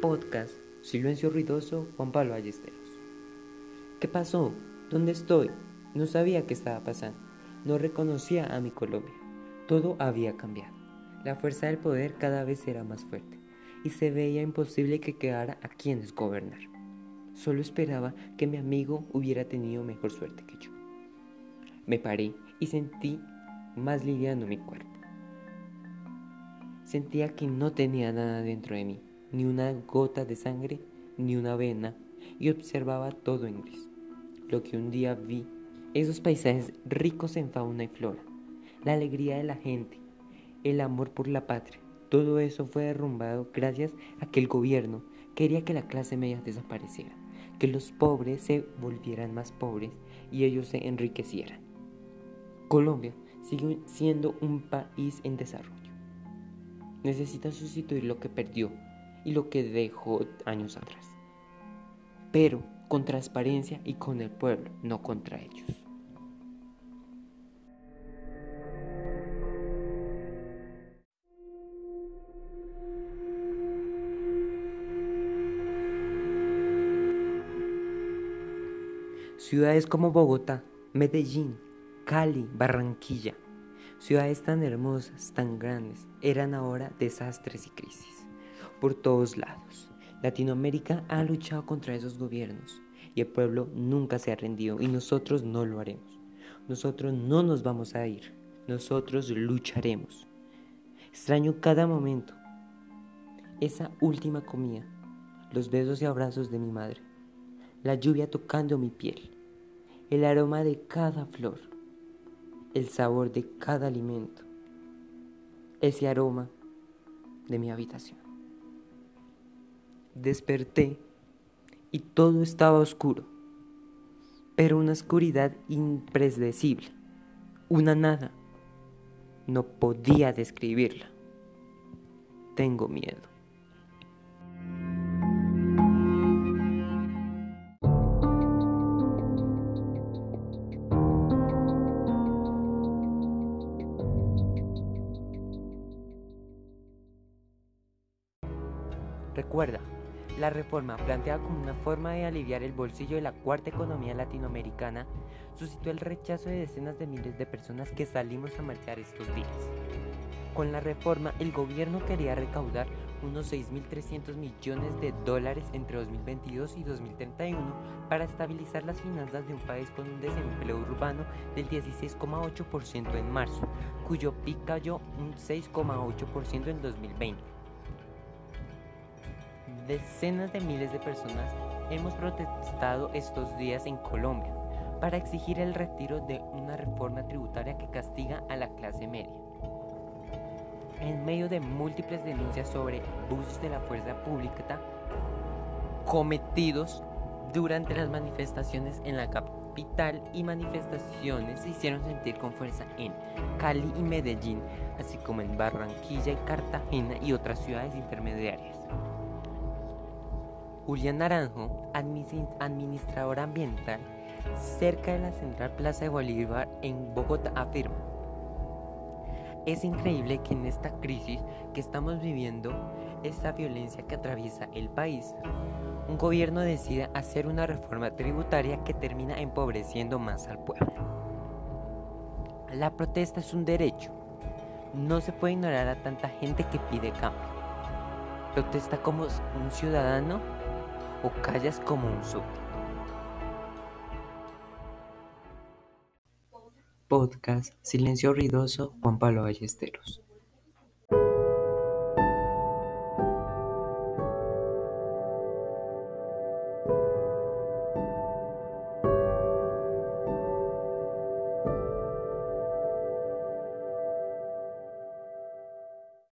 Podcast Silencio Ruidoso Juan Pablo Ballesteros. ¿Qué pasó? ¿Dónde estoy? No sabía qué estaba pasando. No reconocía a mi Colombia. Todo había cambiado. La fuerza del poder cada vez era más fuerte y se veía imposible que quedara a quienes gobernar. Solo esperaba que mi amigo hubiera tenido mejor suerte que yo. Me paré y sentí más liviano mi cuerpo. Sentía que no tenía nada dentro de mí, ni una gota de sangre, ni una vena, y observaba todo en gris. Lo que un día vi, esos paisajes ricos en fauna y flora, la alegría de la gente, el amor por la patria, todo eso fue derrumbado gracias a que el gobierno quería que la clase media desapareciera, que los pobres se volvieran más pobres y ellos se enriquecieran. Colombia sigue siendo un país en desarrollo. Necesita sustituir lo que perdió y lo que dejó años atrás. Pero con transparencia y con el pueblo, no contra ellos. Ciudades como Bogotá, Medellín, Cali, Barranquilla, ciudades tan hermosas, tan grandes, eran ahora desastres y crisis. Por todos lados, Latinoamérica ha luchado contra esos gobiernos y el pueblo nunca se ha rendido y nosotros no lo haremos. Nosotros no nos vamos a ir, nosotros lucharemos. Extraño cada momento, esa última comida, los besos y abrazos de mi madre, la lluvia tocando mi piel, el aroma de cada flor, el sabor de cada alimento, ese aroma de mi habitación. Desperté y todo estaba oscuro, pero una oscuridad impredecible, una nada. No podía describirla. Tengo miedo. Recuerda, la reforma, planteada como una forma de aliviar el bolsillo de la cuarta economía latinoamericana, suscitó el rechazo de decenas de miles de personas que salimos a marchar estos días. Con la reforma, el gobierno quería recaudar unos 6.300 millones de dólares entre 2022 y 2031 para estabilizar las finanzas de un país con un desempleo urbano del 16,8% en marzo, cuyo pico cayó un 6,8% en 2020 decenas de miles de personas hemos protestado estos días en Colombia para exigir el retiro de una reforma tributaria que castiga a la clase media. En medio de múltiples denuncias sobre abusos de la fuerza pública cometidos durante las manifestaciones en la capital y manifestaciones se hicieron sentir con fuerza en Cali y Medellín, así como en Barranquilla y Cartagena y otras ciudades intermediarias. Julián Naranjo, administrador ambiental, cerca de la central Plaza de Bolívar en Bogotá, afirma, es increíble que en esta crisis que estamos viviendo, esta violencia que atraviesa el país, un gobierno decida hacer una reforma tributaria que termina empobreciendo más al pueblo. La protesta es un derecho. No se puede ignorar a tanta gente que pide cambio. Protesta como un ciudadano o callas como un súbdito. Podcast Silencio Ruidoso Juan Pablo Ballesteros.